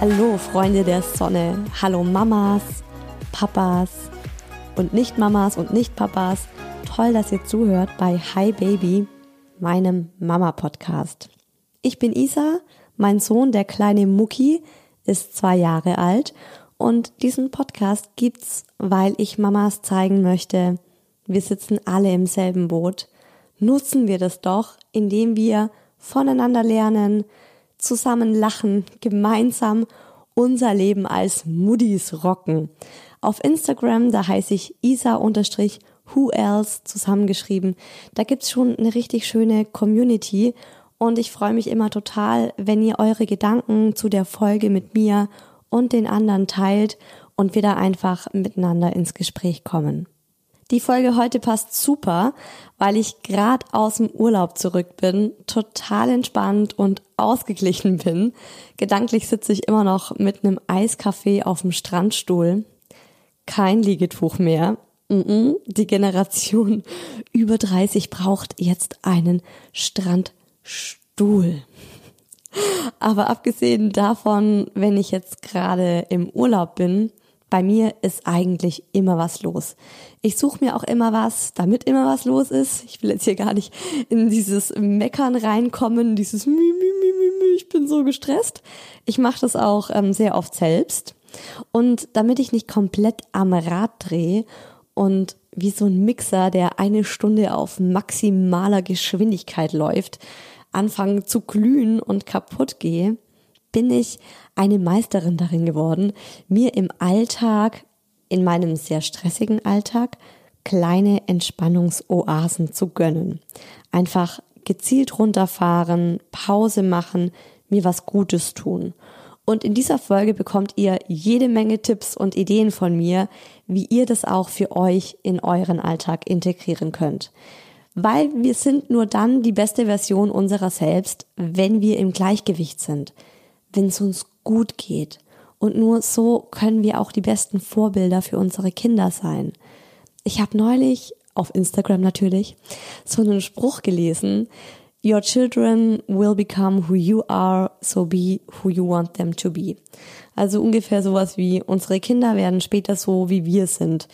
Hallo Freunde der Sonne, hallo Mamas, Papas und Nicht-Mamas und Nicht-Papas. Toll, dass ihr zuhört bei Hi Baby, meinem Mama-Podcast. Ich bin Isa, mein Sohn, der kleine Mucki, ist zwei Jahre alt und diesen Podcast gibt's, weil ich Mamas zeigen möchte, wir sitzen alle im selben Boot. Nutzen wir das doch, indem wir voneinander lernen, zusammen lachen, gemeinsam unser Leben als Muddis rocken. Auf Instagram, da heiße ich isa-who else zusammengeschrieben. Da gibt's schon eine richtig schöne Community und ich freue mich immer total, wenn ihr eure Gedanken zu der Folge mit mir und den anderen teilt und wir da einfach miteinander ins Gespräch kommen. Die Folge heute passt super, weil ich gerade aus dem Urlaub zurück bin, total entspannt und ausgeglichen bin. Gedanklich sitze ich immer noch mit einem Eiskaffee auf dem Strandstuhl. Kein Liegetuch mehr. Die Generation über 30 braucht jetzt einen Strandstuhl. Aber abgesehen davon, wenn ich jetzt gerade im Urlaub bin, bei mir ist eigentlich immer was los. Ich suche mir auch immer was, damit immer was los ist. Ich will jetzt hier gar nicht in dieses Meckern reinkommen, dieses mi, mi, mi, mi, mi, ich bin so gestresst. Ich mache das auch ähm, sehr oft selbst. Und damit ich nicht komplett am Rad drehe und wie so ein Mixer, der eine Stunde auf maximaler Geschwindigkeit läuft, anfangen zu glühen und kaputt gehe, bin ich eine Meisterin darin geworden, mir im Alltag, in meinem sehr stressigen Alltag, kleine Entspannungsoasen zu gönnen. Einfach gezielt runterfahren, Pause machen, mir was Gutes tun. Und in dieser Folge bekommt ihr jede Menge Tipps und Ideen von mir, wie ihr das auch für euch in euren Alltag integrieren könnt. Weil wir sind nur dann die beste Version unserer selbst, wenn wir im Gleichgewicht sind wenn es uns gut geht. Und nur so können wir auch die besten Vorbilder für unsere Kinder sein. Ich habe neulich auf Instagram natürlich so einen Spruch gelesen. Your children will become who you are, so be who you want them to be. Also ungefähr sowas wie unsere Kinder werden später so, wie wir sind.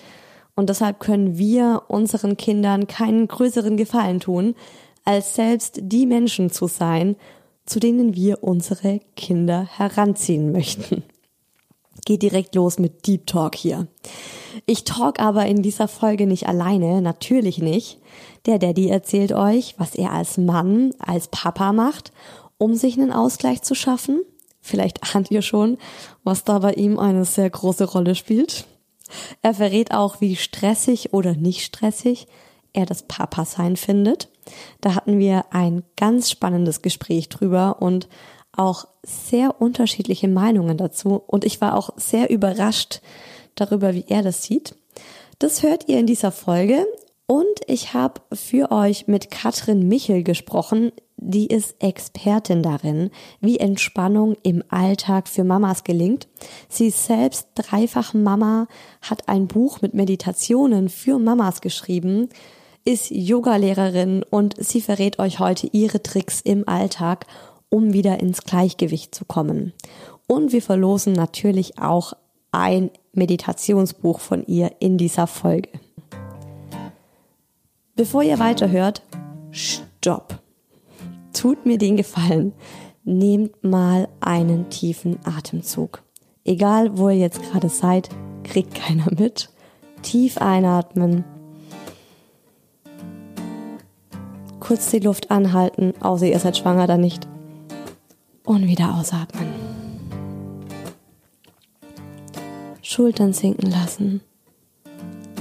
Und deshalb können wir unseren Kindern keinen größeren Gefallen tun, als selbst die Menschen zu sein, zu denen wir unsere Kinder heranziehen möchten. geht direkt los mit Deep Talk hier. Ich talk aber in dieser Folge nicht alleine, natürlich nicht. Der Daddy erzählt euch, was er als Mann, als Papa macht, um sich einen Ausgleich zu schaffen. Vielleicht ahnt ihr schon, was da bei ihm eine sehr große Rolle spielt. Er verrät auch, wie stressig oder nicht stressig er das Papa-Sein findet. Da hatten wir ein ganz spannendes Gespräch drüber und auch sehr unterschiedliche Meinungen dazu und ich war auch sehr überrascht darüber, wie er das sieht. Das hört ihr in dieser Folge und ich habe für euch mit Katrin Michel gesprochen. Die ist Expertin darin, wie Entspannung im Alltag für Mamas gelingt. Sie ist selbst dreifach Mama, hat ein Buch mit Meditationen für Mamas geschrieben, ist Yogalehrerin und sie verrät euch heute ihre Tricks im Alltag um wieder ins Gleichgewicht zu kommen. Und wir verlosen natürlich auch ein Meditationsbuch von ihr in dieser Folge. Bevor ihr weiterhört, stopp. Tut mir den Gefallen. Nehmt mal einen tiefen Atemzug. Egal, wo ihr jetzt gerade seid, kriegt keiner mit. Tief einatmen. Kurz die Luft anhalten, außer ihr seid schwanger dann nicht und wieder ausatmen. Schultern sinken lassen.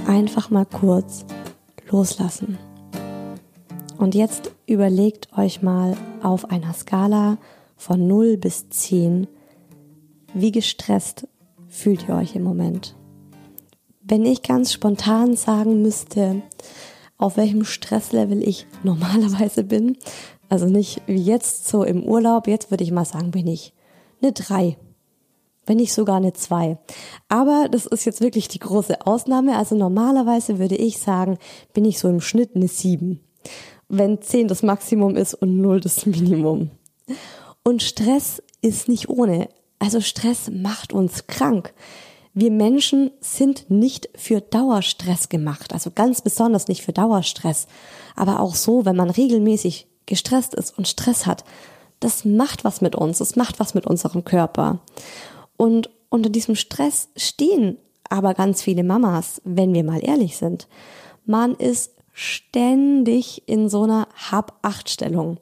Einfach mal kurz loslassen. Und jetzt überlegt euch mal auf einer Skala von 0 bis 10, wie gestresst fühlt ihr euch im Moment? Wenn ich ganz spontan sagen müsste, auf welchem Stresslevel ich normalerweise bin, also nicht wie jetzt so im Urlaub. Jetzt würde ich mal sagen, bin ich eine drei. Wenn nicht sogar eine zwei. Aber das ist jetzt wirklich die große Ausnahme. Also normalerweise würde ich sagen, bin ich so im Schnitt eine sieben. Wenn zehn das Maximum ist und null das Minimum. Und Stress ist nicht ohne. Also Stress macht uns krank. Wir Menschen sind nicht für Dauerstress gemacht, also ganz besonders nicht für Dauerstress. Aber auch so, wenn man regelmäßig gestresst ist und Stress hat, das macht was mit uns, das macht was mit unserem Körper. Und unter diesem Stress stehen aber ganz viele Mamas, wenn wir mal ehrlich sind. Man ist ständig in so einer Hab-Acht-Stellung.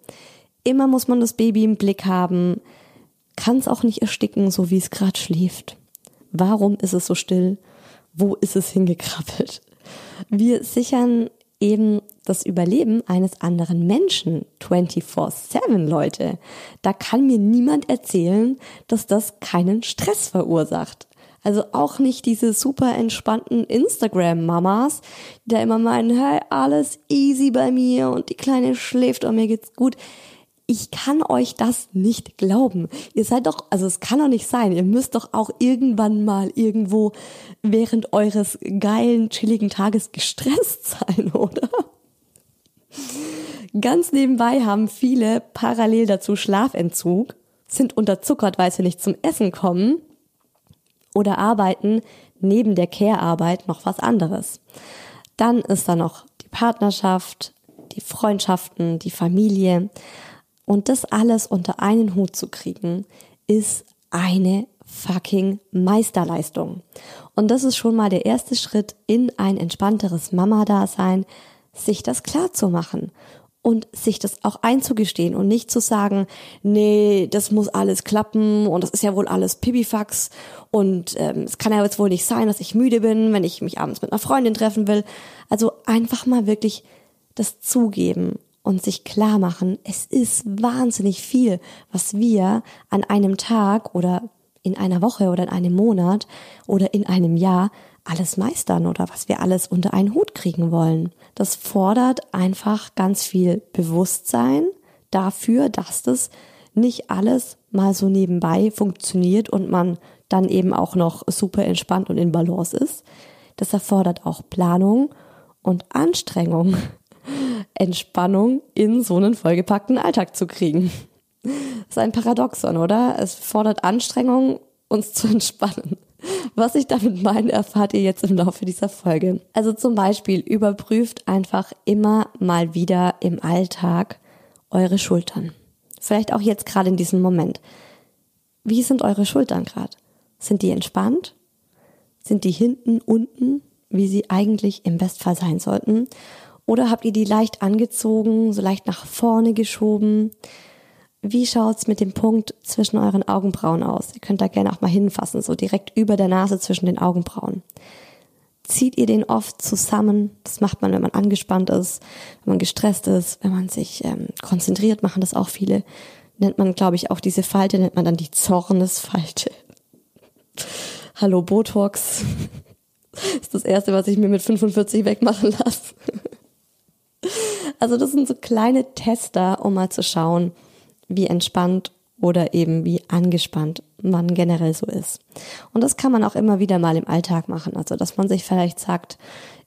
Immer muss man das Baby im Blick haben, kann es auch nicht ersticken, so wie es gerade schläft. Warum ist es so still? Wo ist es hingekrabbelt? Wir sichern eben das Überleben eines anderen Menschen 24/7, Leute. Da kann mir niemand erzählen, dass das keinen Stress verursacht. Also auch nicht diese super entspannten Instagram-Mamas, die da immer meinen, hey, alles easy bei mir und die Kleine schläft und mir geht's gut ich kann euch das nicht glauben. Ihr seid doch, also es kann doch nicht sein. Ihr müsst doch auch irgendwann mal irgendwo während eures geilen, chilligen Tages gestresst sein, oder? Ganz nebenbei haben viele parallel dazu Schlafentzug, sind unterzuckert, weil sie nicht zum Essen kommen oder arbeiten neben der Care-Arbeit noch was anderes. Dann ist da noch die Partnerschaft, die Freundschaften, die Familie. Und das alles unter einen Hut zu kriegen, ist eine fucking Meisterleistung. Und das ist schon mal der erste Schritt in ein entspannteres Mama-Dasein, sich das klar zu machen und sich das auch einzugestehen und nicht zu sagen, nee, das muss alles klappen und das ist ja wohl alles Pipifax und ähm, es kann ja jetzt wohl nicht sein, dass ich müde bin, wenn ich mich abends mit einer Freundin treffen will. Also einfach mal wirklich das zugeben und sich klar machen, es ist wahnsinnig viel, was wir an einem Tag oder in einer Woche oder in einem Monat oder in einem Jahr alles meistern oder was wir alles unter einen Hut kriegen wollen. Das fordert einfach ganz viel Bewusstsein dafür, dass das nicht alles mal so nebenbei funktioniert und man dann eben auch noch super entspannt und in Balance ist. Das erfordert auch Planung und Anstrengung. Entspannung in so einen vollgepackten Alltag zu kriegen. Das ist ein Paradoxon, oder? Es fordert Anstrengung, uns zu entspannen. Was ich damit meine, erfahrt ihr jetzt im Laufe dieser Folge. Also zum Beispiel überprüft einfach immer mal wieder im Alltag eure Schultern. Vielleicht auch jetzt gerade in diesem Moment. Wie sind eure Schultern gerade? Sind die entspannt? Sind die hinten, unten, wie sie eigentlich im Bestfall sein sollten? Oder habt ihr die leicht angezogen, so leicht nach vorne geschoben? Wie schaut's mit dem Punkt zwischen euren Augenbrauen aus? Ihr könnt da gerne auch mal hinfassen, so direkt über der Nase zwischen den Augenbrauen. Zieht ihr den oft zusammen? Das macht man, wenn man angespannt ist, wenn man gestresst ist, wenn man sich ähm, konzentriert, machen das auch viele. Nennt man, glaube ich, auch diese Falte, nennt man dann die Zornesfalte. Hallo Botox. ist das erste, was ich mir mit 45 wegmachen lasse. also das sind so kleine Tester, um mal zu schauen, wie entspannt oder eben wie angespannt man generell so ist. Und das kann man auch immer wieder mal im Alltag machen. Also, dass man sich vielleicht sagt,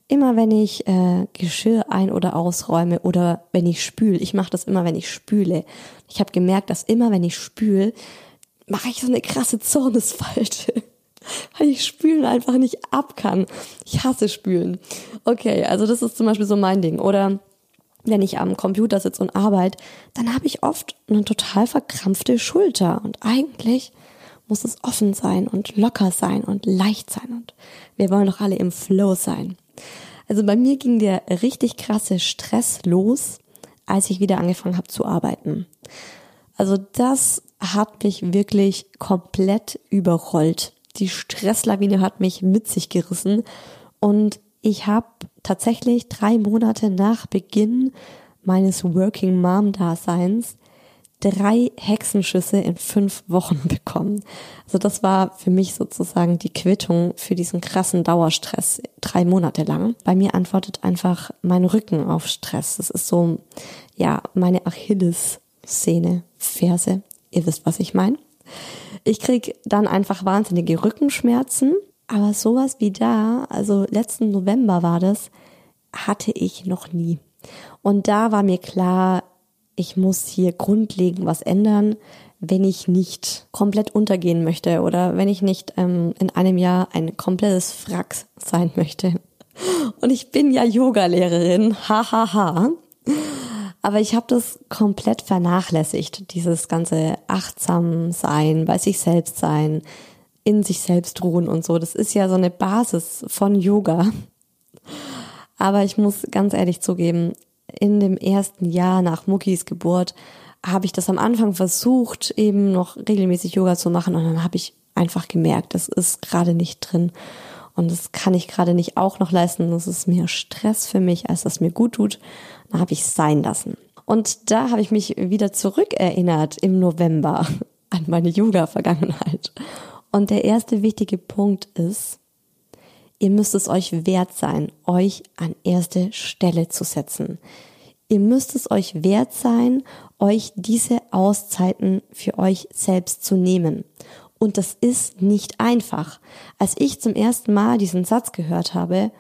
immer wenn ich äh, Geschirr ein- oder ausräume oder wenn ich spüle, ich mache das immer, wenn ich spüle. Ich habe gemerkt, dass immer, wenn ich spüle, mache ich so eine krasse Zornesfalte. Weil ich spülen einfach nicht ab kann. Ich hasse spülen. Okay, also das ist zum Beispiel so mein Ding. Oder wenn ich am Computer sitze und arbeite, dann habe ich oft eine total verkrampfte Schulter. Und eigentlich muss es offen sein und locker sein und leicht sein. Und wir wollen doch alle im Flow sein. Also bei mir ging der richtig krasse Stress los, als ich wieder angefangen habe zu arbeiten. Also das hat mich wirklich komplett überrollt. Die Stresslawine hat mich mit sich gerissen und ich habe tatsächlich drei Monate nach Beginn meines Working Mom Daseins drei Hexenschüsse in fünf Wochen bekommen. Also das war für mich sozusagen die Quittung für diesen krassen Dauerstress drei Monate lang. Bei mir antwortet einfach mein Rücken auf Stress. Das ist so, ja, meine Achilles-Szene, Ferse. Ihr wisst, was ich meine. Ich krieg dann einfach wahnsinnige Rückenschmerzen aber sowas wie da, also letzten November war das, hatte ich noch nie. Und da war mir klar, ich muss hier grundlegend was ändern, wenn ich nicht komplett untergehen möchte oder wenn ich nicht ähm, in einem Jahr ein komplettes Frack sein möchte. Und ich bin ja Yogalehrerin, hahaha. Ha, ha. Aber ich habe das komplett vernachlässigt, dieses ganze achtsam sein, bei sich selbst sein, in sich selbst ruhen und so. Das ist ja so eine Basis von Yoga. Aber ich muss ganz ehrlich zugeben, in dem ersten Jahr nach Muckis Geburt habe ich das am Anfang versucht, eben noch regelmäßig Yoga zu machen und dann habe ich einfach gemerkt, das ist gerade nicht drin und das kann ich gerade nicht auch noch leisten. Das ist mehr Stress für mich, als das mir gut tut. Dann habe ich es sein lassen. Und da habe ich mich wieder zurückerinnert im November an meine Yoga-Vergangenheit und der erste wichtige Punkt ist, ihr müsst es euch wert sein, euch an erste Stelle zu setzen. Ihr müsst es euch wert sein, euch diese Auszeiten für euch selbst zu nehmen. Und das ist nicht einfach. Als ich zum ersten Mal diesen Satz gehört habe,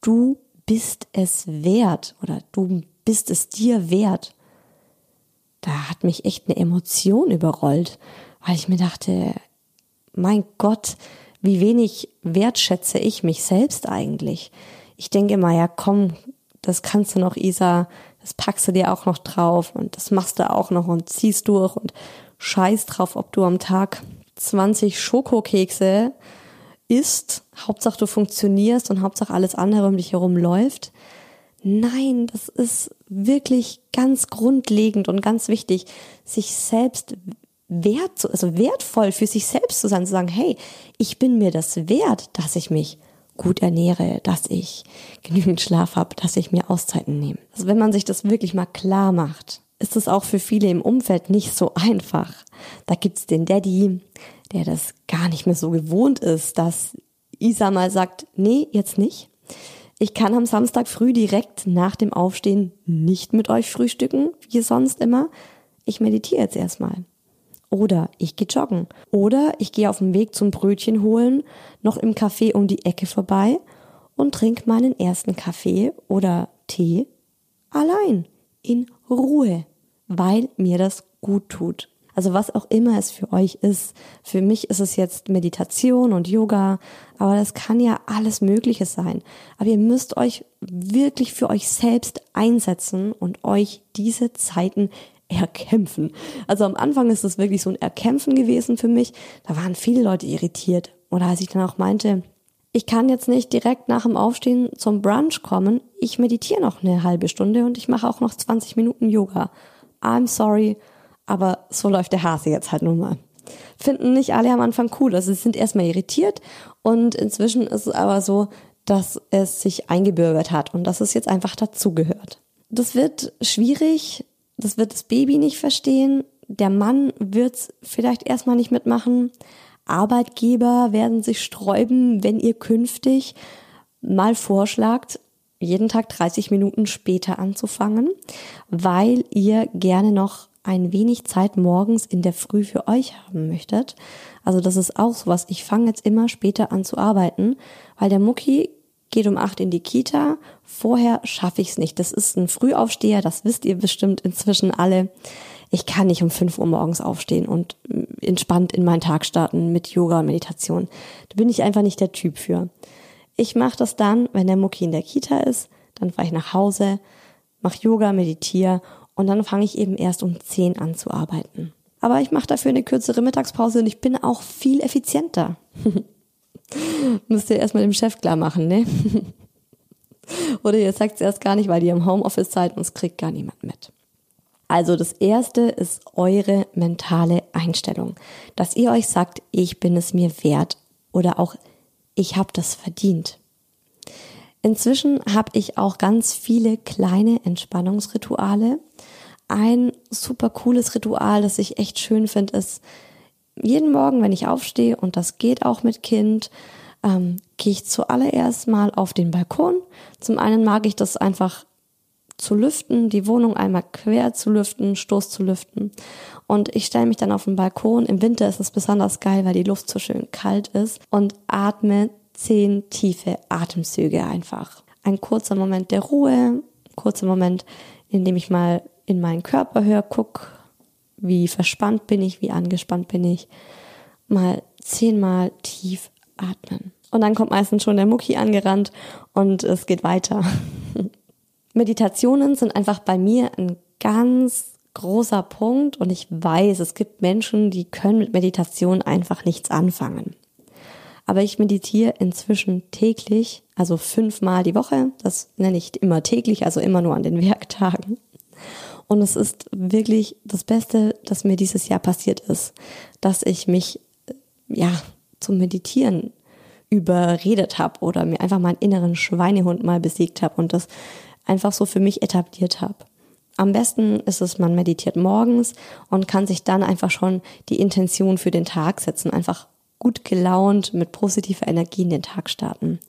du bist es wert oder du bist es dir wert, da hat mich echt eine Emotion überrollt, weil ich mir dachte, mein Gott, wie wenig wertschätze ich mich selbst eigentlich. Ich denke mal, ja, komm, das kannst du noch, Isa, das packst du dir auch noch drauf und das machst du auch noch und ziehst durch und scheiß drauf, ob du am Tag 20 Schokokekse isst. Hauptsache du funktionierst und Hauptsache alles andere um dich herum läuft. Nein, das ist wirklich ganz grundlegend und ganz wichtig, sich selbst wert, also wertvoll für sich selbst zu sein, zu sagen, hey, ich bin mir das wert, dass ich mich gut ernähre, dass ich genügend Schlaf habe, dass ich mir Auszeiten nehme. Also wenn man sich das wirklich mal klar macht, ist es auch für viele im Umfeld nicht so einfach. Da gibt's den Daddy, der das gar nicht mehr so gewohnt ist, dass Isa mal sagt, nee, jetzt nicht. Ich kann am Samstag früh direkt nach dem Aufstehen nicht mit euch frühstücken, wie sonst immer. Ich meditiere jetzt erstmal. Oder ich gehe joggen. Oder ich gehe auf dem Weg zum Brötchen holen noch im Café um die Ecke vorbei und trinke meinen ersten Kaffee oder Tee allein, in Ruhe, weil mir das gut tut. Also was auch immer es für euch ist. Für mich ist es jetzt Meditation und Yoga, aber das kann ja alles Mögliche sein. Aber ihr müsst euch wirklich für euch selbst einsetzen und euch diese Zeiten erkämpfen. Also am Anfang ist es wirklich so ein Erkämpfen gewesen für mich. Da waren viele Leute irritiert. Oder als ich dann auch meinte, ich kann jetzt nicht direkt nach dem Aufstehen zum Brunch kommen. Ich meditiere noch eine halbe Stunde und ich mache auch noch 20 Minuten Yoga. I'm sorry, aber so läuft der Hase jetzt halt nun mal. Finden nicht alle am Anfang cool. Also sie sind erstmal irritiert und inzwischen ist es aber so, dass es sich eingebürgert hat und dass es jetzt einfach dazugehört. Das wird schwierig, das wird das Baby nicht verstehen, der Mann wird es vielleicht erstmal nicht mitmachen, Arbeitgeber werden sich sträuben, wenn ihr künftig mal vorschlagt, jeden Tag 30 Minuten später anzufangen, weil ihr gerne noch ein wenig Zeit morgens in der Früh für euch haben möchtet. Also das ist auch sowas. Ich fange jetzt immer später an zu arbeiten, weil der Mucki geht um acht in die Kita. Vorher schaffe ich es nicht. Das ist ein Frühaufsteher, das wisst ihr bestimmt inzwischen alle ich kann nicht um 5 Uhr morgens aufstehen und entspannt in meinen Tag starten mit Yoga und Meditation. Da bin ich einfach nicht der Typ für. Ich mache das dann, wenn der Mucki in der Kita ist, dann fahre ich nach Hause, mache Yoga, meditiere und dann fange ich eben erst um 10 an zu arbeiten. Aber ich mache dafür eine kürzere Mittagspause und ich bin auch viel effizienter. Müsst ihr erstmal dem Chef klar machen, ne? Oder ihr sagt es erst gar nicht, weil ihr im Homeoffice seid und es kriegt gar niemand mit. Also das erste ist eure mentale Einstellung, dass ihr euch sagt, ich bin es mir wert oder auch ich habe das verdient. Inzwischen habe ich auch ganz viele kleine Entspannungsrituale. Ein super cooles Ritual, das ich echt schön finde, ist jeden Morgen, wenn ich aufstehe und das geht auch mit Kind, ähm, gehe ich zuallererst mal auf den Balkon. Zum einen mag ich das einfach zu lüften, die Wohnung einmal quer zu lüften, Stoß zu lüften. Und ich stelle mich dann auf den Balkon. Im Winter ist es besonders geil, weil die Luft so schön kalt ist und atme zehn tiefe Atemzüge einfach. Ein kurzer Moment der Ruhe, kurzer Moment, in dem ich mal in meinen Körper höre, guck, wie verspannt bin ich, wie angespannt bin ich. Mal zehnmal tief atmen. Und dann kommt meistens schon der Mucki angerannt und es geht weiter. Meditationen sind einfach bei mir ein ganz großer Punkt und ich weiß, es gibt Menschen, die können mit Meditation einfach nichts anfangen. Aber ich meditiere inzwischen täglich, also fünfmal die Woche. Das nenne ich immer täglich, also immer nur an den Werktagen. Und es ist wirklich das Beste, das mir dieses Jahr passiert ist, dass ich mich, ja, zum Meditieren überredet habe oder mir einfach meinen inneren Schweinehund mal besiegt habe und das einfach so für mich etabliert habe. Am besten ist es, man meditiert morgens und kann sich dann einfach schon die Intention für den Tag setzen, einfach gut gelaunt mit positiver Energie in den Tag starten.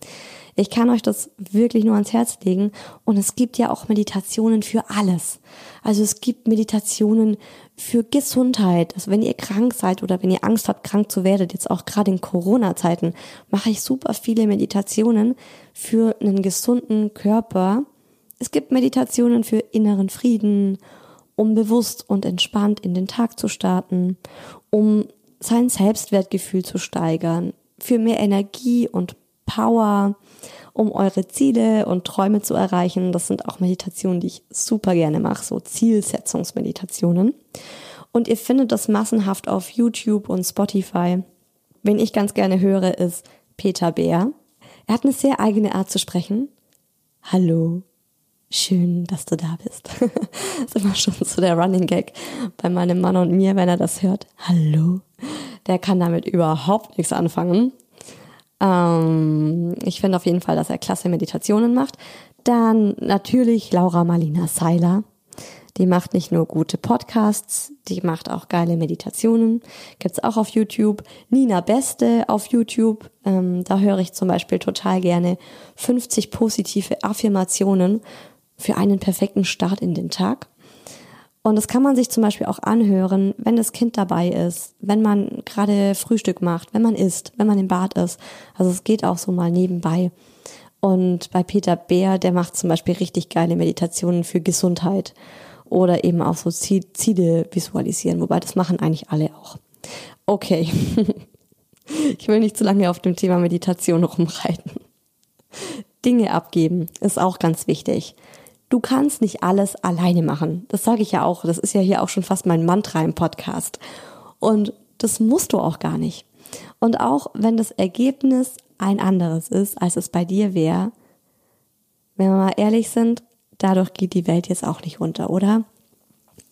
Ich kann euch das wirklich nur ans Herz legen und es gibt ja auch Meditationen für alles. Also es gibt Meditationen für Gesundheit. Also wenn ihr krank seid oder wenn ihr Angst habt, krank zu werden, jetzt auch gerade in Corona-Zeiten, mache ich super viele Meditationen für einen gesunden Körper es gibt Meditationen für inneren Frieden, um bewusst und entspannt in den Tag zu starten, um sein Selbstwertgefühl zu steigern, für mehr Energie und Power, um eure Ziele und Träume zu erreichen. Das sind auch Meditationen, die ich super gerne mache, so Zielsetzungsmeditationen. Und ihr findet das massenhaft auf YouTube und Spotify. Wen ich ganz gerne höre, ist Peter Bär. Er hat eine sehr eigene Art zu sprechen. Hallo, Schön, dass du da bist. das ist immer schon so der Running Gag bei meinem Mann und mir, wenn er das hört. Hallo. Der kann damit überhaupt nichts anfangen. Ähm, ich finde auf jeden Fall, dass er klasse Meditationen macht. Dann natürlich Laura Marlina Seiler. Die macht nicht nur gute Podcasts, die macht auch geile Meditationen. Gibt's auch auf YouTube. Nina Beste auf YouTube. Ähm, da höre ich zum Beispiel total gerne 50 positive Affirmationen für einen perfekten Start in den Tag. Und das kann man sich zum Beispiel auch anhören, wenn das Kind dabei ist, wenn man gerade Frühstück macht, wenn man isst, wenn man im Bad ist. Also es geht auch so mal nebenbei. Und bei Peter Bär, der macht zum Beispiel richtig geile Meditationen für Gesundheit oder eben auch so Ziele visualisieren, wobei das machen eigentlich alle auch. Okay. ich will nicht zu lange auf dem Thema Meditation rumreiten. Dinge abgeben ist auch ganz wichtig. Du kannst nicht alles alleine machen. Das sage ich ja auch. Das ist ja hier auch schon fast mein Mantra im Podcast. Und das musst du auch gar nicht. Und auch wenn das Ergebnis ein anderes ist, als es bei dir wäre, wenn wir mal ehrlich sind, dadurch geht die Welt jetzt auch nicht unter, oder?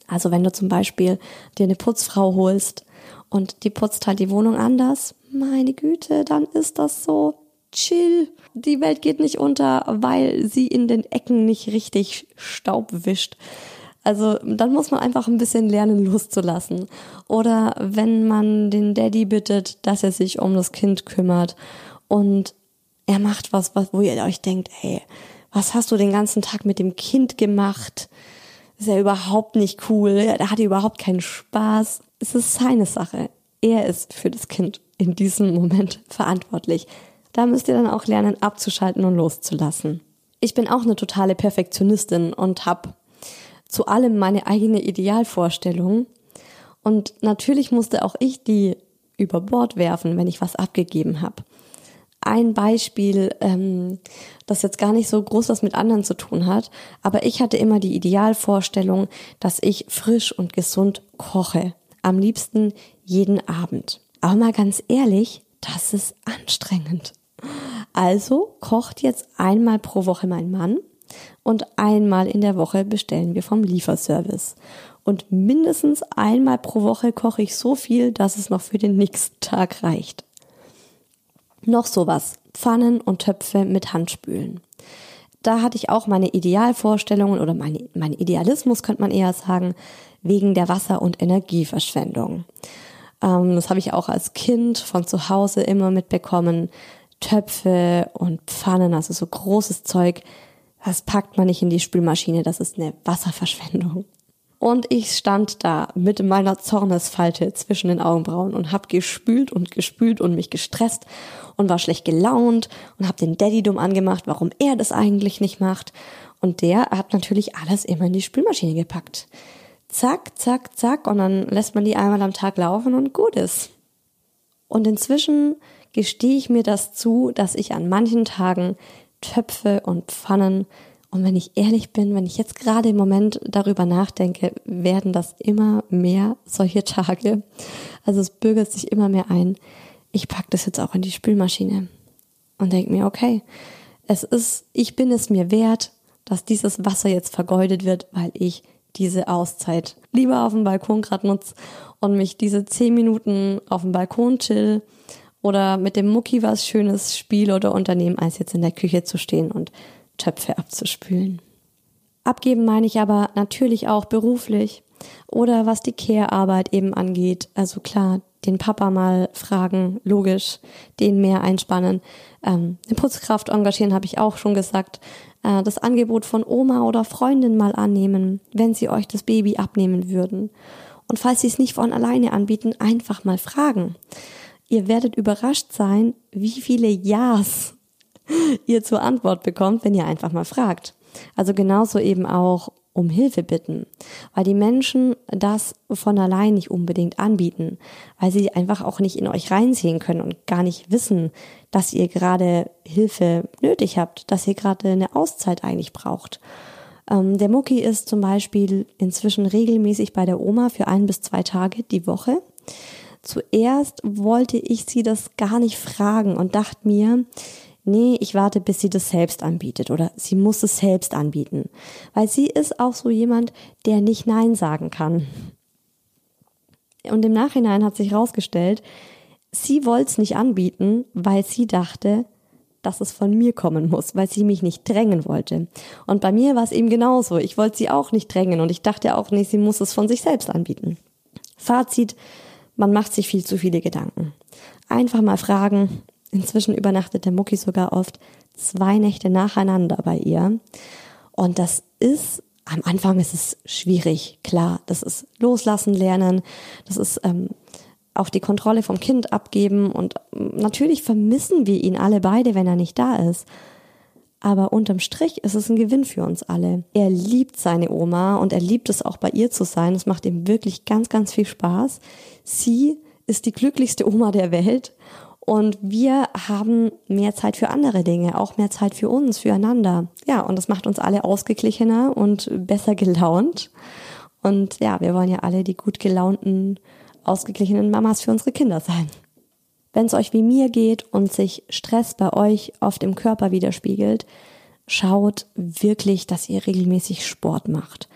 Also wenn du zum Beispiel dir eine Putzfrau holst und die putzt halt die Wohnung anders, meine Güte, dann ist das so chill. Die Welt geht nicht unter, weil sie in den Ecken nicht richtig Staub wischt. Also dann muss man einfach ein bisschen lernen loszulassen. Oder wenn man den Daddy bittet, dass er sich um das Kind kümmert und er macht was, wo ihr euch denkt, ey, was hast du den ganzen Tag mit dem Kind gemacht? Ist ja überhaupt nicht cool, er hat überhaupt keinen Spaß. Es ist seine Sache. Er ist für das Kind in diesem Moment verantwortlich. Da müsst ihr dann auch lernen, abzuschalten und loszulassen. Ich bin auch eine totale Perfektionistin und habe zu allem meine eigene Idealvorstellung. Und natürlich musste auch ich die über Bord werfen, wenn ich was abgegeben habe. Ein Beispiel, ähm, das jetzt gar nicht so groß was mit anderen zu tun hat, aber ich hatte immer die Idealvorstellung, dass ich frisch und gesund koche. Am liebsten jeden Abend. Aber mal ganz ehrlich, das ist anstrengend. Also kocht jetzt einmal pro Woche mein Mann und einmal in der Woche bestellen wir vom Lieferservice. Und mindestens einmal pro Woche koche ich so viel, dass es noch für den nächsten Tag reicht. Noch sowas. Pfannen und Töpfe mit Handspülen. Da hatte ich auch meine Idealvorstellungen oder meine, mein Idealismus, könnte man eher sagen, wegen der Wasser- und Energieverschwendung. Ähm, das habe ich auch als Kind von zu Hause immer mitbekommen. Töpfe und Pfannen, also so großes Zeug, das packt man nicht in die Spülmaschine, das ist eine Wasserverschwendung. Und ich stand da mit meiner Zornesfalte zwischen den Augenbrauen und hab gespült und gespült und mich gestresst und war schlecht gelaunt und hab den Daddy dumm angemacht, warum er das eigentlich nicht macht. Und der hat natürlich alles immer in die Spülmaschine gepackt. Zack, zack, zack und dann lässt man die einmal am Tag laufen und gut ist. Und inzwischen gestehe ich mir das zu, dass ich an manchen Tagen Töpfe und Pfannen und wenn ich ehrlich bin, wenn ich jetzt gerade im Moment darüber nachdenke, werden das immer mehr solche Tage. Also es bürgert sich immer mehr ein. Ich pack das jetzt auch in die Spülmaschine und denke mir, okay, es ist, ich bin es mir wert, dass dieses Wasser jetzt vergeudet wird, weil ich diese Auszeit lieber auf dem Balkon gerade nutze und mich diese zehn Minuten auf dem Balkon chill oder mit dem Mucki was Schönes spiele oder unternehmen, als jetzt in der Küche zu stehen und Töpfe abzuspülen. Abgeben meine ich aber natürlich auch beruflich oder was die Care-Arbeit eben angeht. Also klar, den Papa mal fragen, logisch, den mehr einspannen. Ähm, eine Putzkraft engagieren, habe ich auch schon gesagt. Äh, das Angebot von Oma oder Freundin mal annehmen, wenn sie euch das Baby abnehmen würden. Und falls sie es nicht von alleine anbieten, einfach mal fragen. Ihr werdet überrascht sein, wie viele Ja's ihr zur Antwort bekommt, wenn ihr einfach mal fragt. Also genauso eben auch um Hilfe bitten, weil die Menschen das von allein nicht unbedingt anbieten, weil sie einfach auch nicht in euch reinsehen können und gar nicht wissen, dass ihr gerade Hilfe nötig habt, dass ihr gerade eine Auszeit eigentlich braucht. Ähm, der Mucki ist zum Beispiel inzwischen regelmäßig bei der Oma für ein bis zwei Tage die Woche. Zuerst wollte ich sie das gar nicht fragen und dachte mir, nee, ich warte, bis sie das selbst anbietet oder sie muss es selbst anbieten. Weil sie ist auch so jemand, der nicht Nein sagen kann. Und im Nachhinein hat sich herausgestellt, sie wollte es nicht anbieten, weil sie dachte, dass es von mir kommen muss, weil sie mich nicht drängen wollte. Und bei mir war es eben genauso. Ich wollte sie auch nicht drängen und ich dachte auch nicht, sie muss es von sich selbst anbieten. Fazit, man macht sich viel zu viele Gedanken. Einfach mal fragen, Inzwischen übernachtet der Mucki sogar oft zwei Nächte nacheinander bei ihr. Und das ist, am Anfang ist es schwierig, klar. Das ist loslassen lernen. Das ist ähm, auch die Kontrolle vom Kind abgeben. Und ähm, natürlich vermissen wir ihn alle beide, wenn er nicht da ist. Aber unterm Strich ist es ein Gewinn für uns alle. Er liebt seine Oma und er liebt es auch bei ihr zu sein. Es macht ihm wirklich ganz, ganz viel Spaß. Sie ist die glücklichste Oma der Welt Und wir haben mehr Zeit für andere Dinge, auch mehr Zeit für uns, füreinander. Ja, und das macht uns alle ausgeglichener und besser gelaunt. Und ja, wir wollen ja alle die gut gelaunten, ausgeglichenen Mamas für unsere Kinder sein. Wenn es euch wie mir geht und sich Stress bei euch oft im Körper widerspiegelt, schaut wirklich, dass ihr regelmäßig Sport macht.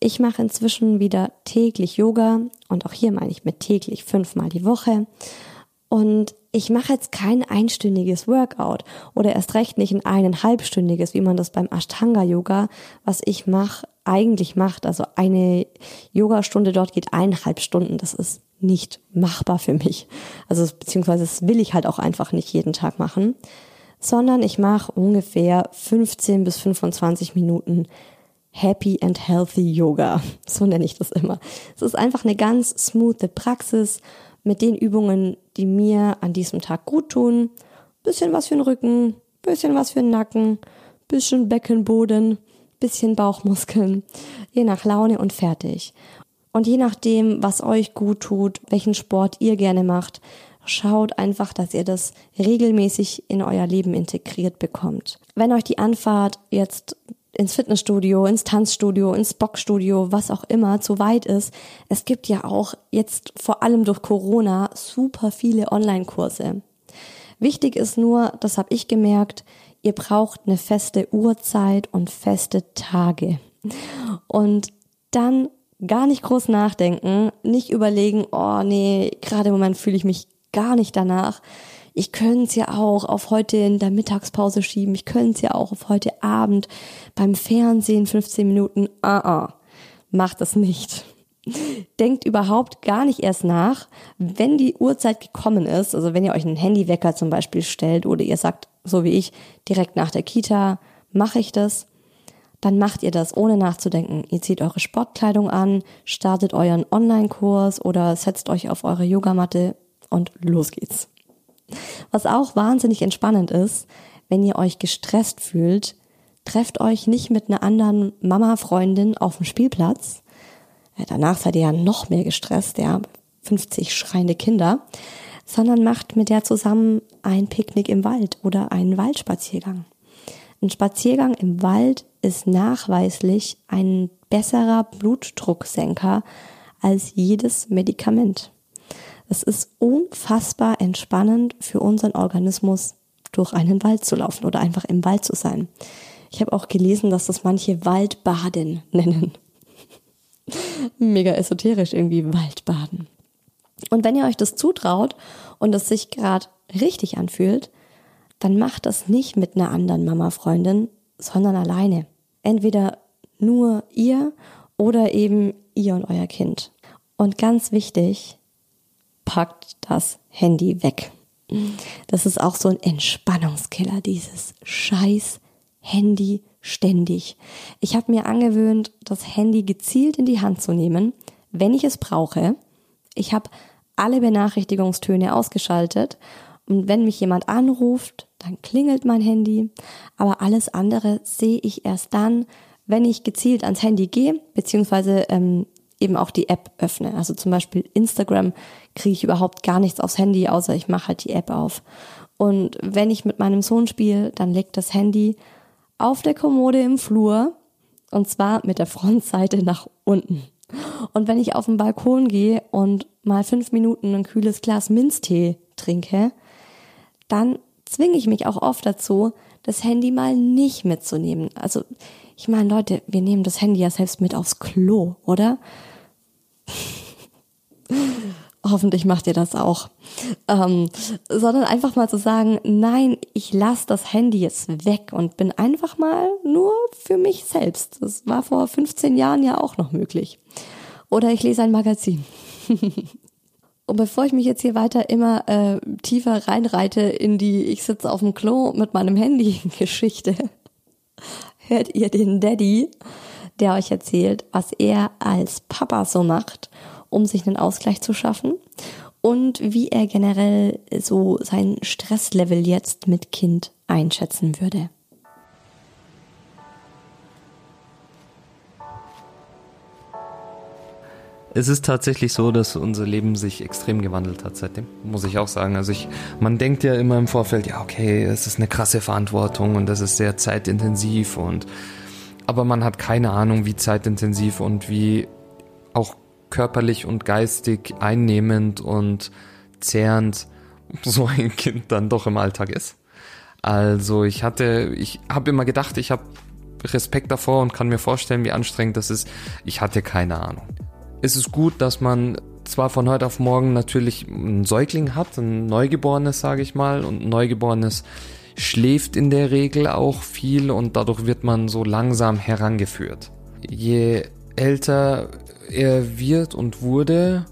Ich mache inzwischen wieder täglich Yoga und auch hier meine ich mit täglich fünfmal die Woche. Und ich mache jetzt kein einstündiges Workout oder erst recht nicht ein eineinhalbstündiges, wie man das beim Ashtanga Yoga, was ich mache, eigentlich macht. Also eine Yogastunde dort geht eineinhalb Stunden. Das ist nicht machbar für mich. Also beziehungsweise das will ich halt auch einfach nicht jeden Tag machen, sondern ich mache ungefähr 15 bis 25 Minuten Happy and Healthy Yoga. So nenne ich das immer. Es ist einfach eine ganz smooth Praxis mit den Übungen, die mir an diesem Tag gut tun. Bisschen was für den Rücken, bisschen was für den Nacken, bisschen Beckenboden, bisschen Bauchmuskeln, je nach Laune und fertig. Und je nachdem, was euch gut tut, welchen Sport ihr gerne macht, schaut einfach, dass ihr das regelmäßig in euer Leben integriert bekommt. Wenn euch die Anfahrt jetzt ins Fitnessstudio, ins Tanzstudio, ins Boxstudio, was auch immer, zu weit ist. Es gibt ja auch jetzt vor allem durch Corona super viele Online-Kurse. Wichtig ist nur, das habe ich gemerkt, ihr braucht eine feste Uhrzeit und feste Tage. Und dann gar nicht groß nachdenken, nicht überlegen, oh nee, gerade im Moment fühle ich mich gar nicht danach. Ich könnte es ja auch auf heute in der Mittagspause schieben. Ich könnte es ja auch auf heute Abend beim Fernsehen 15 Minuten. Ah, ah. Macht das nicht. Denkt überhaupt gar nicht erst nach, wenn die Uhrzeit gekommen ist. Also wenn ihr euch einen Handywecker zum Beispiel stellt oder ihr sagt, so wie ich, direkt nach der Kita, mache ich das dann macht ihr das ohne nachzudenken. Ihr zieht eure Sportkleidung an, startet euren Online-Kurs oder setzt euch auf eure Yogamatte und los geht's. Was auch wahnsinnig entspannend ist, wenn ihr euch gestresst fühlt, trefft euch nicht mit einer anderen Mama-Freundin auf dem Spielplatz. Danach seid ihr ja noch mehr gestresst, ja, 50 schreiende Kinder, sondern macht mit der zusammen ein Picknick im Wald oder einen Waldspaziergang. Ein Spaziergang im Wald ist nachweislich ein besserer Blutdrucksenker als jedes Medikament. Es ist unfassbar entspannend für unseren Organismus, durch einen Wald zu laufen oder einfach im Wald zu sein. Ich habe auch gelesen, dass das manche Waldbaden nennen. Mega esoterisch irgendwie Waldbaden. Und wenn ihr euch das zutraut und es sich gerade richtig anfühlt, dann macht das nicht mit einer anderen Mama-Freundin, sondern alleine. Entweder nur ihr oder eben ihr und euer Kind. Und ganz wichtig, packt das Handy weg. Das ist auch so ein Entspannungskiller, dieses scheiß Handy ständig. Ich habe mir angewöhnt, das Handy gezielt in die Hand zu nehmen, wenn ich es brauche. Ich habe alle Benachrichtigungstöne ausgeschaltet und wenn mich jemand anruft, dann klingelt mein Handy, aber alles andere sehe ich erst dann, wenn ich gezielt ans Handy gehe, beziehungsweise ähm, eben auch die App öffne. Also zum Beispiel Instagram kriege ich überhaupt gar nichts aufs Handy, außer ich mache halt die App auf. Und wenn ich mit meinem Sohn spiele, dann legt das Handy auf der Kommode im Flur und zwar mit der Frontseite nach unten. Und wenn ich auf den Balkon gehe und mal fünf Minuten ein kühles Glas Minztee trinke, dann zwinge ich mich auch oft dazu, das Handy mal nicht mitzunehmen. Also ich meine, Leute, wir nehmen das Handy ja selbst mit aufs Klo, oder? Hoffentlich macht ihr das auch. Ähm, sondern einfach mal zu sagen, nein, ich lasse das Handy jetzt weg und bin einfach mal nur für mich selbst. Das war vor 15 Jahren ja auch noch möglich. Oder ich lese ein Magazin. Und bevor ich mich jetzt hier weiter immer äh, tiefer reinreite in die Ich sitze auf dem Klo mit meinem Handy Geschichte, hört ihr den Daddy, der euch erzählt, was er als Papa so macht, um sich einen Ausgleich zu schaffen und wie er generell so sein Stresslevel jetzt mit Kind einschätzen würde. Es ist tatsächlich so, dass unser Leben sich extrem gewandelt hat seitdem, muss ich auch sagen. Also ich, man denkt ja immer im Vorfeld, ja okay, es ist eine krasse Verantwortung und das ist sehr zeitintensiv und aber man hat keine Ahnung, wie zeitintensiv und wie auch körperlich und geistig einnehmend und zehrend so ein Kind dann doch im Alltag ist. Also ich hatte, ich habe immer gedacht, ich habe Respekt davor und kann mir vorstellen, wie anstrengend das ist. Ich hatte keine Ahnung. Es ist gut, dass man zwar von heute auf morgen natürlich ein Säugling hat, ein Neugeborenes, sage ich mal, und ein Neugeborenes schläft in der Regel auch viel und dadurch wird man so langsam herangeführt. Je älter er wird und wurde,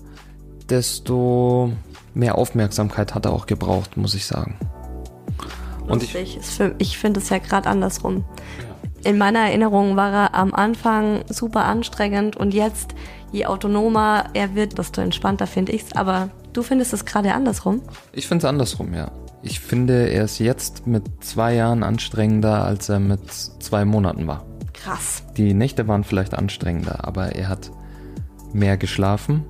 desto mehr Aufmerksamkeit hat er auch gebraucht, muss ich sagen. Und ich, ich finde es ja gerade andersrum. In meiner Erinnerung war er am Anfang super anstrengend und jetzt, je autonomer er wird, desto entspannter finde ich es. Aber du findest es gerade andersrum? Ich finde es andersrum, ja. Ich finde, er ist jetzt mit zwei Jahren anstrengender, als er mit zwei Monaten war. Krass. Die Nächte waren vielleicht anstrengender, aber er hat mehr geschlafen.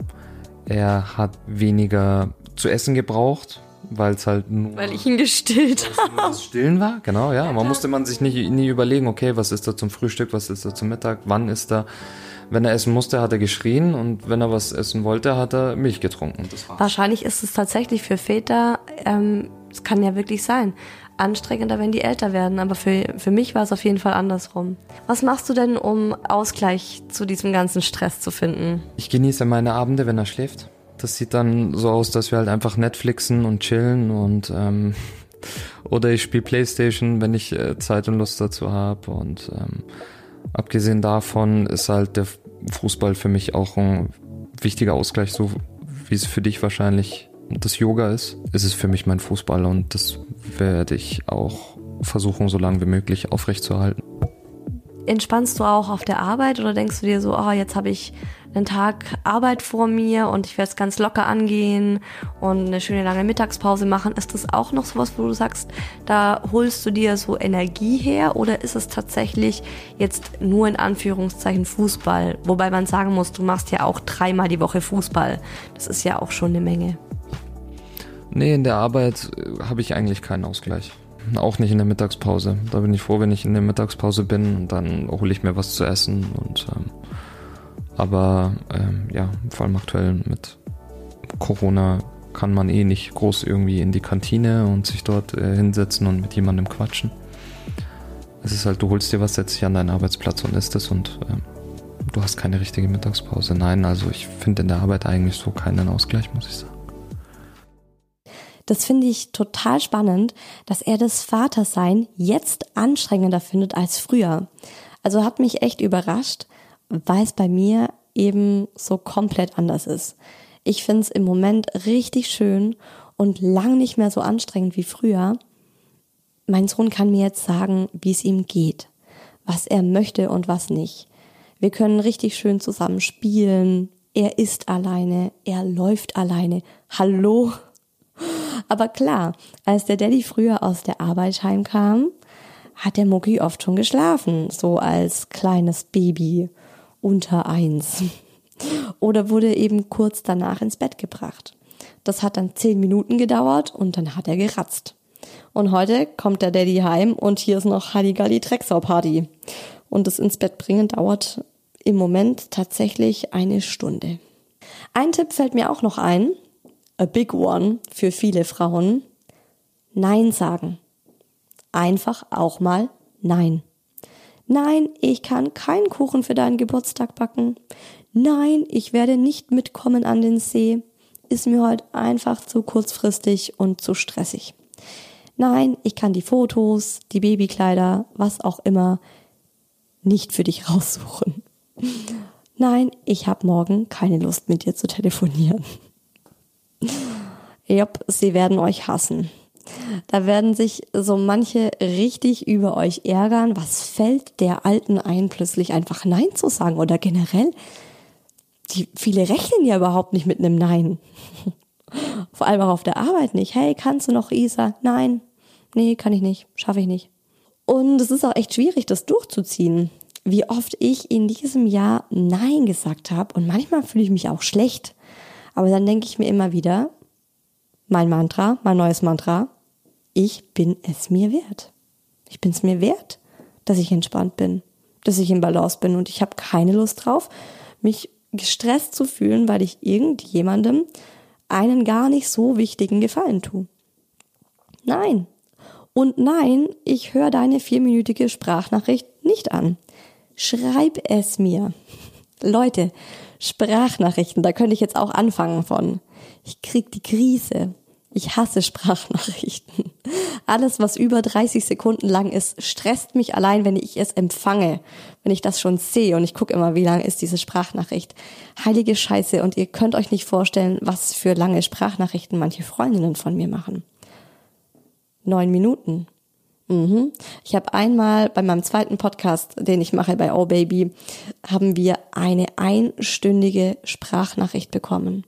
Er hat weniger zu essen gebraucht, weil es halt nur. Weil ich ihn gestillt habe. Das Stillen war, genau, ja. Man musste man sich nicht, nie überlegen, okay, was ist da zum Frühstück, was ist da zum Mittag, wann ist da. Wenn er essen musste, hat er geschrien und wenn er was essen wollte, hat er Milch getrunken. Wahrscheinlich ist es tatsächlich für Väter, ähm, es kann ja wirklich sein, anstrengender, wenn die älter werden. Aber für, für mich war es auf jeden Fall andersrum. Was machst du denn, um Ausgleich zu diesem ganzen Stress zu finden? Ich genieße meine Abende, wenn er schläft. Das sieht dann so aus, dass wir halt einfach Netflixen und chillen und ähm, oder ich spiele Playstation, wenn ich äh, Zeit und Lust dazu habe. Und ähm, abgesehen davon ist halt der Fußball für mich auch ein wichtiger Ausgleich, so wie es für dich wahrscheinlich das Yoga ist, ist es für mich mein Fußball und das werde ich auch versuchen, so lange wie möglich aufrechtzuerhalten. Entspannst du auch auf der Arbeit oder denkst du dir so, oh, jetzt habe ich einen Tag Arbeit vor mir und ich werde es ganz locker angehen und eine schöne lange Mittagspause machen. Ist das auch noch sowas, wo du sagst, da holst du dir so Energie her oder ist es tatsächlich jetzt nur in Anführungszeichen Fußball? Wobei man sagen muss, du machst ja auch dreimal die Woche Fußball. Das ist ja auch schon eine Menge. Nee, in der Arbeit äh, habe ich eigentlich keinen Ausgleich. Auch nicht in der Mittagspause. Da bin ich froh, wenn ich in der Mittagspause bin und dann hole ich mir was zu essen und ähm, aber ähm, ja, vor allem aktuell mit Corona kann man eh nicht groß irgendwie in die Kantine und sich dort äh, hinsetzen und mit jemandem quatschen. Es ist halt, du holst dir was, setzt dich an deinen Arbeitsplatz und isst es und äh, du hast keine richtige Mittagspause. Nein, also ich finde in der Arbeit eigentlich so keinen Ausgleich, muss ich sagen. Das finde ich total spannend, dass er das Vatersein jetzt anstrengender findet als früher. Also hat mich echt überrascht, weil es bei mir eben so komplett anders ist. Ich finde es im Moment richtig schön und lang nicht mehr so anstrengend wie früher. Mein Sohn kann mir jetzt sagen, wie es ihm geht, was er möchte und was nicht. Wir können richtig schön zusammen spielen. Er ist alleine, er läuft alleine. Hallo? Aber klar, als der Daddy früher aus der Arbeit heimkam, hat der Mucki oft schon geschlafen, so als kleines Baby unter eins. Oder wurde eben kurz danach ins Bett gebracht. Das hat dann zehn Minuten gedauert und dann hat er geratzt. Und heute kommt der Daddy heim und hier ist noch Halligalli Drecksau Party. Und das ins Bett bringen dauert im Moment tatsächlich eine Stunde. Ein Tipp fällt mir auch noch ein. A big one für viele Frauen. Nein sagen. Einfach auch mal Nein. Nein, ich kann keinen Kuchen für deinen Geburtstag backen. Nein, ich werde nicht mitkommen an den See. Ist mir heute einfach zu kurzfristig und zu stressig. Nein, ich kann die Fotos, die Babykleider, was auch immer, nicht für dich raussuchen. Nein, ich habe morgen keine Lust mit dir zu telefonieren. Jupp, sie werden euch hassen. Da werden sich so manche richtig über euch ärgern. Was fällt der Alten ein, plötzlich einfach Nein zu sagen oder generell? Die, viele rechnen ja überhaupt nicht mit einem Nein. Vor allem auch auf der Arbeit nicht. Hey, kannst du noch Isa? Nein. Nee, kann ich nicht. Schaffe ich nicht. Und es ist auch echt schwierig, das durchzuziehen. wie oft ich in diesem Jahr Nein gesagt habe und manchmal fühle ich mich auch schlecht. Aber dann denke ich mir immer wieder, mein Mantra, mein neues Mantra, ich bin es mir wert. Ich bin es mir wert, dass ich entspannt bin, dass ich in Balance bin und ich habe keine Lust drauf, mich gestresst zu fühlen, weil ich irgendjemandem einen gar nicht so wichtigen Gefallen tue. Nein. Und nein, ich höre deine vierminütige Sprachnachricht nicht an. Schreib es mir. Leute, Sprachnachrichten, da könnte ich jetzt auch anfangen von. Ich krieg die Krise. Ich hasse Sprachnachrichten. Alles, was über 30 Sekunden lang ist, stresst mich allein, wenn ich es empfange. Wenn ich das schon sehe und ich gucke immer, wie lang ist diese Sprachnachricht. Heilige Scheiße. Und ihr könnt euch nicht vorstellen, was für lange Sprachnachrichten manche Freundinnen von mir machen. Neun Minuten. Mhm. Ich habe einmal bei meinem zweiten Podcast, den ich mache bei Oh Baby, haben wir eine einstündige Sprachnachricht bekommen.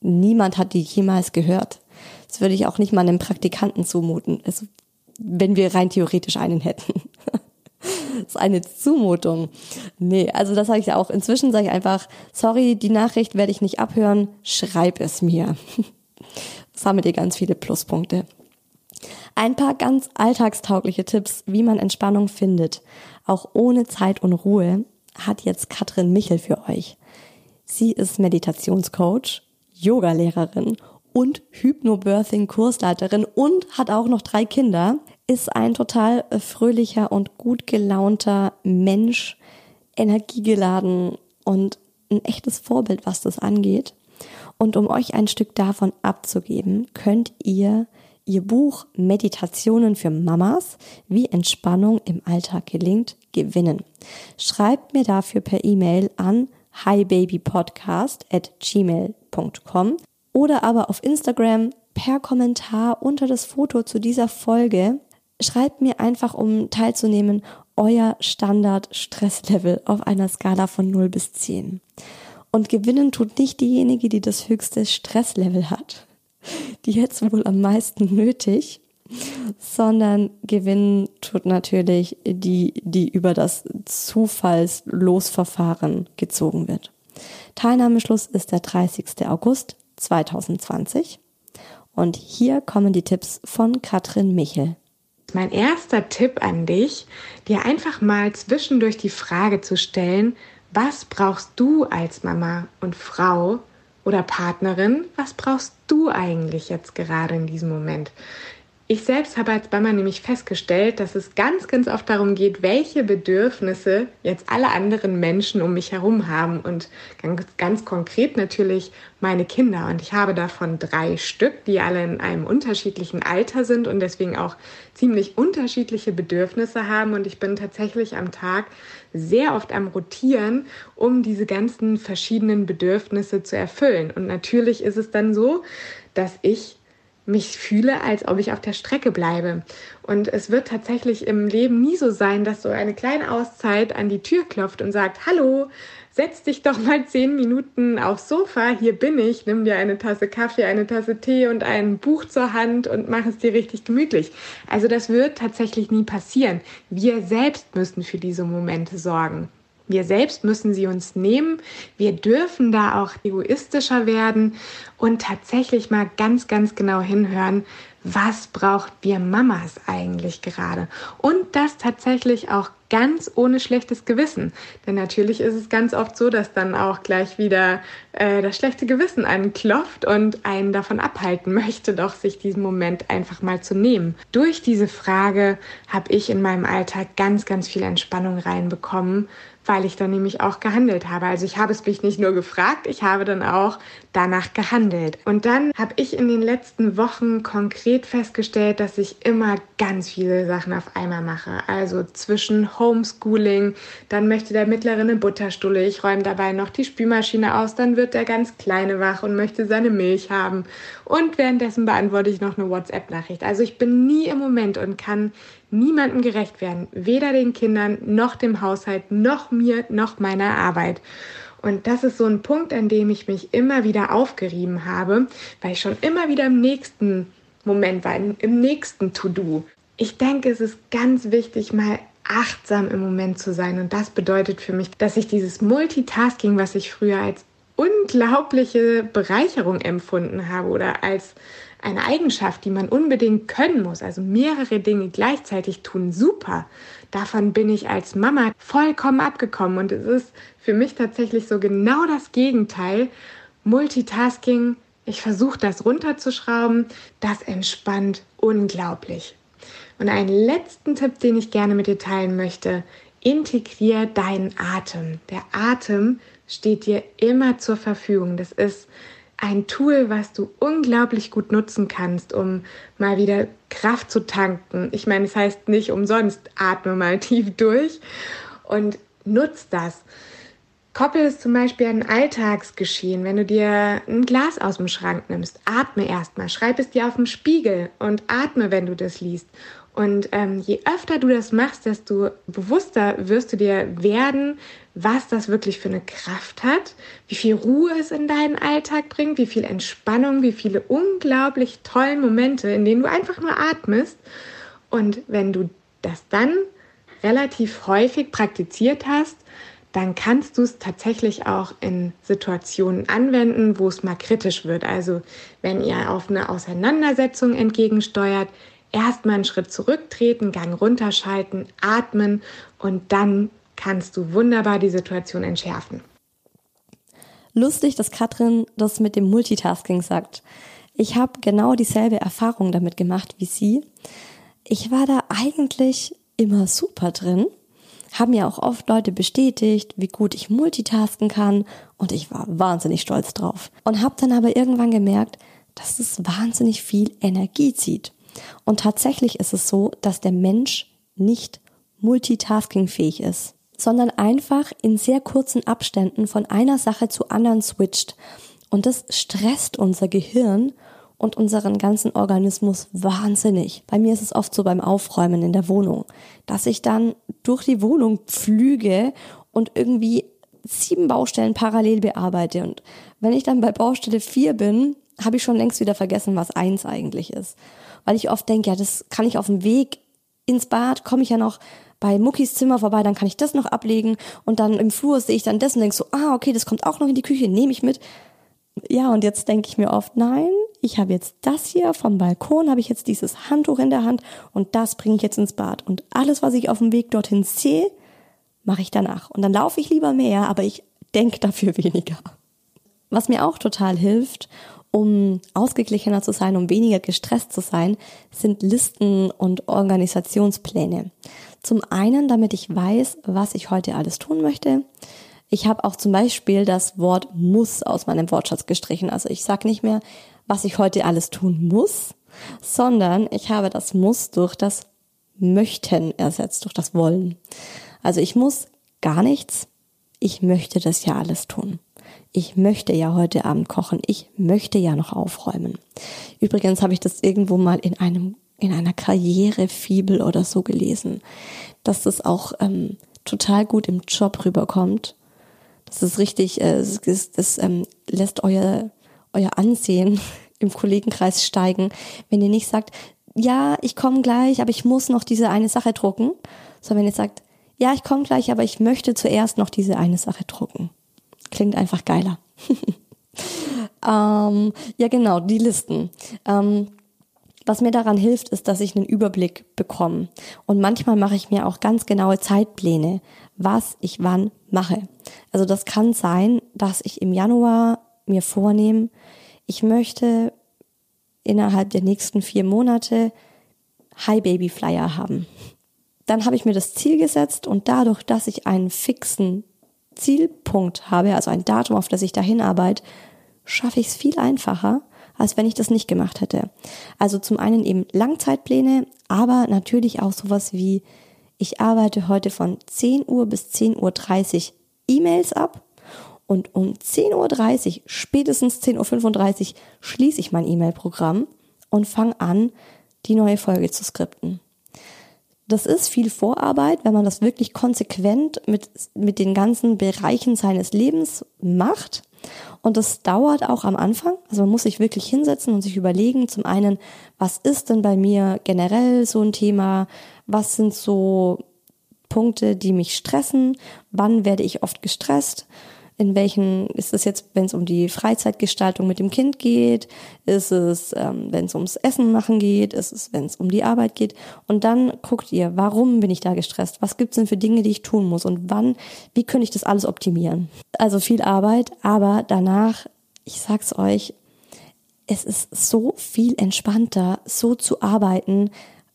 Niemand hat die jemals gehört. Das würde ich auch nicht mal einem Praktikanten zumuten, also, wenn wir rein theoretisch einen hätten. das ist eine Zumutung. Nee, also das sage ich auch. Inzwischen sage ich einfach, sorry, die Nachricht werde ich nicht abhören, schreib es mir. Das haben dir ganz viele Pluspunkte. Ein paar ganz alltagstaugliche Tipps, wie man Entspannung findet, auch ohne Zeit und Ruhe, hat jetzt Katrin Michel für euch. Sie ist Meditationscoach, Yogalehrerin und Hypnobirthing-Kursleiterin und hat auch noch drei Kinder, ist ein total fröhlicher und gut gelaunter Mensch, energiegeladen und ein echtes Vorbild, was das angeht. Und um euch ein Stück davon abzugeben, könnt ihr ihr Buch Meditationen für Mamas, wie Entspannung im Alltag gelingt, gewinnen. Schreibt mir dafür per E-Mail an gmail.com oder aber auf Instagram per Kommentar unter das Foto zu dieser Folge. Schreibt mir einfach, um teilzunehmen, euer Standard-Stresslevel auf einer Skala von 0 bis 10. Und gewinnen tut nicht diejenige, die das höchste Stresslevel hat, die jetzt wohl am meisten nötig, sondern gewinnen tut natürlich die, die über das Zufallslosverfahren gezogen wird. Teilnahmeschluss ist der 30. August 2020 und hier kommen die Tipps von Katrin Michel. Mein erster Tipp an dich, dir einfach mal zwischendurch die Frage zu stellen, was brauchst du als Mama und Frau oder Partnerin, was brauchst du eigentlich jetzt gerade in diesem Moment? Ich selbst habe als Mama nämlich festgestellt, dass es ganz, ganz oft darum geht, welche Bedürfnisse jetzt alle anderen Menschen um mich herum haben und ganz, ganz konkret natürlich meine Kinder. Und ich habe davon drei Stück, die alle in einem unterschiedlichen Alter sind und deswegen auch ziemlich unterschiedliche Bedürfnisse haben. Und ich bin tatsächlich am Tag sehr oft am Rotieren, um diese ganzen verschiedenen Bedürfnisse zu erfüllen. Und natürlich ist es dann so, dass ich mich fühle, als ob ich auf der Strecke bleibe. Und es wird tatsächlich im Leben nie so sein, dass so eine kleine Auszeit an die Tür klopft und sagt, hallo, setz dich doch mal zehn Minuten aufs Sofa, hier bin ich, nimm dir eine Tasse Kaffee, eine Tasse Tee und ein Buch zur Hand und mach es dir richtig gemütlich. Also das wird tatsächlich nie passieren. Wir selbst müssen für diese Momente sorgen. Wir selbst müssen sie uns nehmen. Wir dürfen da auch egoistischer werden und tatsächlich mal ganz, ganz genau hinhören, was braucht wir Mamas eigentlich gerade? Und das tatsächlich auch ganz ohne schlechtes Gewissen. Denn natürlich ist es ganz oft so, dass dann auch gleich wieder äh, das schlechte Gewissen anklopft und einen davon abhalten möchte, doch sich diesen Moment einfach mal zu nehmen. Durch diese Frage habe ich in meinem Alltag ganz, ganz viel Entspannung reinbekommen weil ich dann nämlich auch gehandelt habe. Also ich habe es mich nicht nur gefragt, ich habe dann auch danach gehandelt. Und dann habe ich in den letzten Wochen konkret festgestellt, dass ich immer ganz viele Sachen auf einmal mache. Also zwischen Homeschooling, dann möchte der Mittlere eine Butterstulle, ich räume dabei noch die Spülmaschine aus, dann wird der ganz Kleine wach und möchte seine Milch haben. Und währenddessen beantworte ich noch eine WhatsApp-Nachricht. Also ich bin nie im Moment und kann niemandem gerecht werden, weder den Kindern noch dem Haushalt, noch mir, noch meiner Arbeit. Und das ist so ein Punkt, an dem ich mich immer wieder aufgerieben habe, weil ich schon immer wieder im nächsten Moment war, im nächsten To-Do. Ich denke, es ist ganz wichtig, mal achtsam im Moment zu sein. Und das bedeutet für mich, dass ich dieses Multitasking, was ich früher als unglaubliche Bereicherung empfunden habe oder als eine Eigenschaft, die man unbedingt können muss, also mehrere Dinge gleichzeitig tun, super. Davon bin ich als Mama vollkommen abgekommen und es ist für mich tatsächlich so genau das Gegenteil. Multitasking, ich versuche das runterzuschrauben, das entspannt unglaublich. Und einen letzten Tipp, den ich gerne mit dir teilen möchte, integrier deinen Atem. Der Atem steht dir immer zur Verfügung. Das ist ein Tool, was du unglaublich gut nutzen kannst, um mal wieder Kraft zu tanken. Ich meine, es heißt nicht umsonst, atme mal tief durch und nutz das. Koppel es zum Beispiel an Alltagsgeschehen, wenn du dir ein Glas aus dem Schrank nimmst, atme erstmal, schreib es dir auf den Spiegel und atme, wenn du das liest. Und ähm, je öfter du das machst, desto bewusster wirst du dir werden, was das wirklich für eine Kraft hat, wie viel Ruhe es in deinen Alltag bringt, wie viel Entspannung, wie viele unglaublich tollen Momente, in denen du einfach nur atmest. Und wenn du das dann relativ häufig praktiziert hast, dann kannst du es tatsächlich auch in Situationen anwenden, wo es mal kritisch wird. Also wenn ihr auf eine Auseinandersetzung entgegensteuert, erstmal einen Schritt zurücktreten, Gang runterschalten, atmen und dann kannst du wunderbar die Situation entschärfen. Lustig, dass Katrin das mit dem Multitasking sagt. Ich habe genau dieselbe Erfahrung damit gemacht wie sie. Ich war da eigentlich immer super drin, haben mir auch oft Leute bestätigt, wie gut ich multitasken kann und ich war wahnsinnig stolz drauf. Und habe dann aber irgendwann gemerkt, dass es wahnsinnig viel Energie zieht. Und tatsächlich ist es so, dass der Mensch nicht multitaskingfähig ist, sondern einfach in sehr kurzen Abständen von einer Sache zu anderen switcht. Und das stresst unser Gehirn und unseren ganzen Organismus wahnsinnig. Bei mir ist es oft so beim Aufräumen in der Wohnung, dass ich dann durch die Wohnung pflüge und irgendwie sieben Baustellen parallel bearbeite. Und wenn ich dann bei Baustelle vier bin, habe ich schon längst wieder vergessen, was eins eigentlich ist weil ich oft denke, ja, das kann ich auf dem Weg ins Bad, komme ich ja noch bei Muckis Zimmer vorbei, dann kann ich das noch ablegen und dann im Flur sehe ich dann das und denke so, ah, okay, das kommt auch noch in die Küche, nehme ich mit. Ja, und jetzt denke ich mir oft, nein, ich habe jetzt das hier vom Balkon, habe ich jetzt dieses Handtuch in der Hand und das bringe ich jetzt ins Bad. Und alles, was ich auf dem Weg dorthin sehe, mache ich danach. Und dann laufe ich lieber mehr, aber ich denke dafür weniger. Was mir auch total hilft um ausgeglichener zu sein, um weniger gestresst zu sein, sind Listen und Organisationspläne. Zum einen, damit ich weiß, was ich heute alles tun möchte. Ich habe auch zum Beispiel das Wort muss aus meinem Wortschatz gestrichen. Also ich sage nicht mehr, was ich heute alles tun muss, sondern ich habe das muss durch das möchten ersetzt, durch das wollen. Also ich muss gar nichts, ich möchte das ja alles tun ich möchte ja heute Abend kochen, ich möchte ja noch aufräumen. Übrigens habe ich das irgendwo mal in einem in einer Karrierefibel oder so gelesen, dass das auch ähm, total gut im Job rüberkommt. Das ist richtig, äh, das, das ähm, lässt euer euer Ansehen im Kollegenkreis steigen, wenn ihr nicht sagt, ja, ich komme gleich, aber ich muss noch diese eine Sache drucken, sondern wenn ihr sagt, ja, ich komme gleich, aber ich möchte zuerst noch diese eine Sache drucken. Klingt einfach geiler. ähm, ja, genau, die Listen. Ähm, was mir daran hilft, ist, dass ich einen Überblick bekomme. Und manchmal mache ich mir auch ganz genaue Zeitpläne, was ich wann mache. Also das kann sein, dass ich im Januar mir vornehme, ich möchte innerhalb der nächsten vier Monate High Baby Flyer haben. Dann habe ich mir das Ziel gesetzt und dadurch, dass ich einen fixen Zielpunkt habe, also ein Datum, auf das ich dahin arbeite, schaffe ich es viel einfacher, als wenn ich das nicht gemacht hätte. Also zum einen eben Langzeitpläne, aber natürlich auch sowas wie, ich arbeite heute von 10 Uhr bis 10.30 Uhr E-Mails ab und um 10.30 Uhr, spätestens 10.35 Uhr schließe ich mein E-Mail-Programm und fange an, die neue Folge zu skripten. Das ist viel Vorarbeit, wenn man das wirklich konsequent mit, mit den ganzen Bereichen seines Lebens macht. Und das dauert auch am Anfang. Also man muss sich wirklich hinsetzen und sich überlegen, zum einen, was ist denn bei mir generell so ein Thema? Was sind so Punkte, die mich stressen? Wann werde ich oft gestresst? In welchen, ist es jetzt, wenn es um die Freizeitgestaltung mit dem Kind geht, ist es, ähm, wenn es ums Essen machen geht, ist es, wenn es um die Arbeit geht. Und dann guckt ihr, warum bin ich da gestresst? Was gibt's denn für Dinge, die ich tun muss? Und wann, wie könnte ich das alles optimieren? Also viel Arbeit, aber danach, ich sag's euch, es ist so viel entspannter, so zu arbeiten,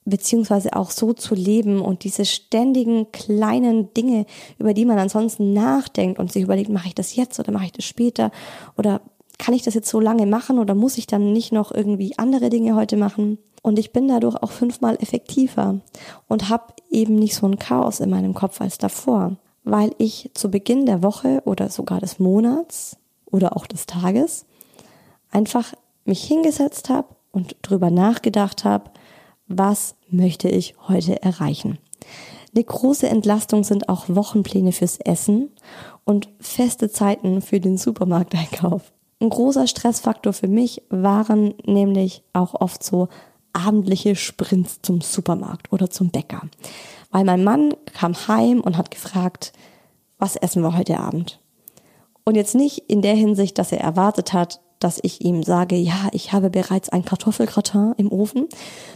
beziehungsweise auch so zu leben und diese ständigen kleinen Dinge, über die man ansonsten nachdenkt und sich überlegt, mache ich das jetzt oder mache ich das später oder kann ich das jetzt so lange machen oder muss ich dann nicht noch irgendwie andere Dinge heute machen? Und ich bin dadurch auch fünfmal effektiver und habe eben nicht so ein Chaos in meinem Kopf als davor, weil ich zu Beginn der Woche oder sogar des Monats oder auch des Tages einfach mich hingesetzt habe und drüber nachgedacht habe, was möchte ich heute erreichen. Eine große Entlastung sind auch Wochenpläne fürs Essen und feste Zeiten für den Supermarkteinkauf. Ein großer Stressfaktor für mich waren nämlich auch oft so abendliche Sprints zum Supermarkt oder zum Bäcker. Weil mein Mann kam heim und hat gefragt, was essen wir heute Abend? Und jetzt nicht in der Hinsicht, dass er erwartet hat, dass ich ihm sage, ja, ich habe bereits ein Kartoffelgratin im Ofen,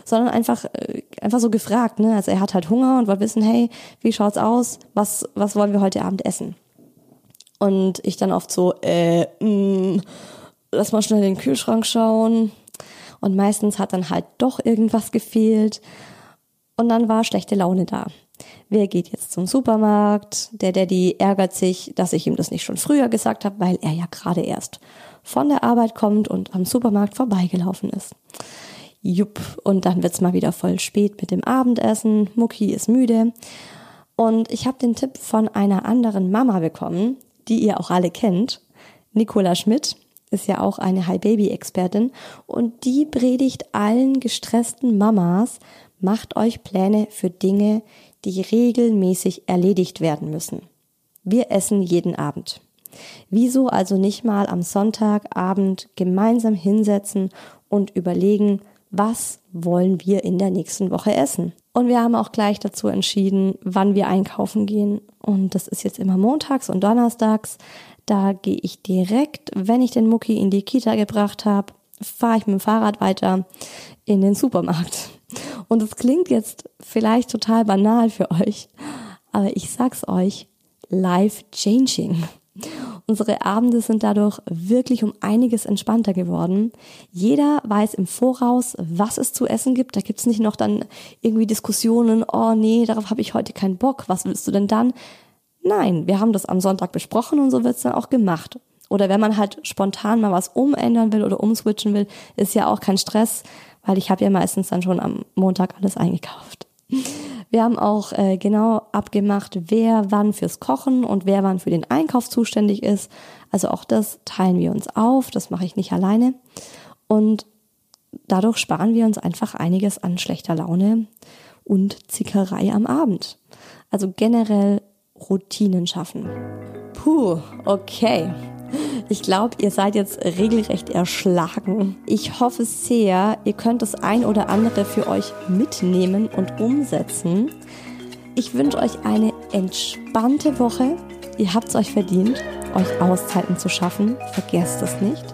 sondern einfach, äh, einfach so gefragt, ne? Also er hat halt Hunger und wollte wissen, hey, wie schaut's aus? Was, was wollen wir heute Abend essen? Und ich dann oft so, äh, mh, mm, lass mal schnell in den Kühlschrank schauen. Und meistens hat dann halt doch irgendwas gefehlt. Und dann war schlechte Laune da. Wer geht jetzt zum Supermarkt? Der Daddy ärgert sich, dass ich ihm das nicht schon früher gesagt habe, weil er ja gerade erst von der Arbeit kommt und am Supermarkt vorbeigelaufen ist. Jupp, und dann wird's mal wieder voll spät mit dem Abendessen. Mucki ist müde. Und ich habe den Tipp von einer anderen Mama bekommen, die ihr auch alle kennt. Nicola Schmidt ist ja auch eine High-Baby-Expertin und die predigt allen gestressten Mamas, macht euch Pläne für Dinge, die regelmäßig erledigt werden müssen. Wir essen jeden Abend. Wieso also nicht mal am Sonntagabend gemeinsam hinsetzen und überlegen, was wollen wir in der nächsten Woche essen? Und wir haben auch gleich dazu entschieden, wann wir einkaufen gehen. Und das ist jetzt immer montags und donnerstags. Da gehe ich direkt, wenn ich den Mucki in die Kita gebracht habe, fahre ich mit dem Fahrrad weiter in den Supermarkt. Und es klingt jetzt vielleicht total banal für euch, aber ich sag's euch, life changing. Unsere Abende sind dadurch wirklich um einiges entspannter geworden. Jeder weiß im Voraus, was es zu essen gibt. Da gibt's nicht noch dann irgendwie Diskussionen, oh nee, darauf habe ich heute keinen Bock, was willst du denn dann? Nein, wir haben das am Sonntag besprochen und so wird's dann auch gemacht. Oder wenn man halt spontan mal was umändern will oder umswitchen will, ist ja auch kein Stress, weil ich habe ja meistens dann schon am Montag alles eingekauft. Wir haben auch äh, genau abgemacht, wer wann fürs Kochen und wer wann für den Einkauf zuständig ist. Also auch das teilen wir uns auf, das mache ich nicht alleine. Und dadurch sparen wir uns einfach einiges an schlechter Laune und Zickerei am Abend. Also generell Routinen schaffen. Puh, okay. Ich glaube, ihr seid jetzt regelrecht erschlagen. Ich hoffe sehr, ihr könnt das ein oder andere für euch mitnehmen und umsetzen. Ich wünsche euch eine entspannte Woche. Ihr habt es euch verdient, euch Auszeiten zu schaffen. Vergesst es nicht.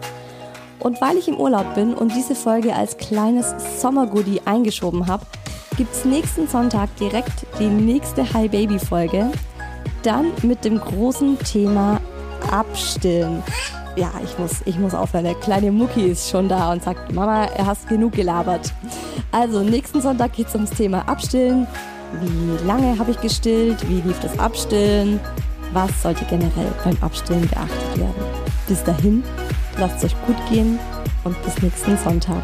Und weil ich im Urlaub bin und diese Folge als kleines Sommergoodie eingeschoben habe, gibt es nächsten Sonntag direkt die nächste Hi Baby Folge. Dann mit dem großen Thema abstillen. Ja, ich muss, ich muss aufhören. Der kleine Mucki ist schon da und sagt, Mama, er hast genug gelabert. Also, nächsten Sonntag geht es ums Thema Abstillen. Wie lange habe ich gestillt? Wie lief das Abstillen? Was sollte generell beim Abstillen beachtet werden? Bis dahin, lasst es euch gut gehen und bis nächsten Sonntag.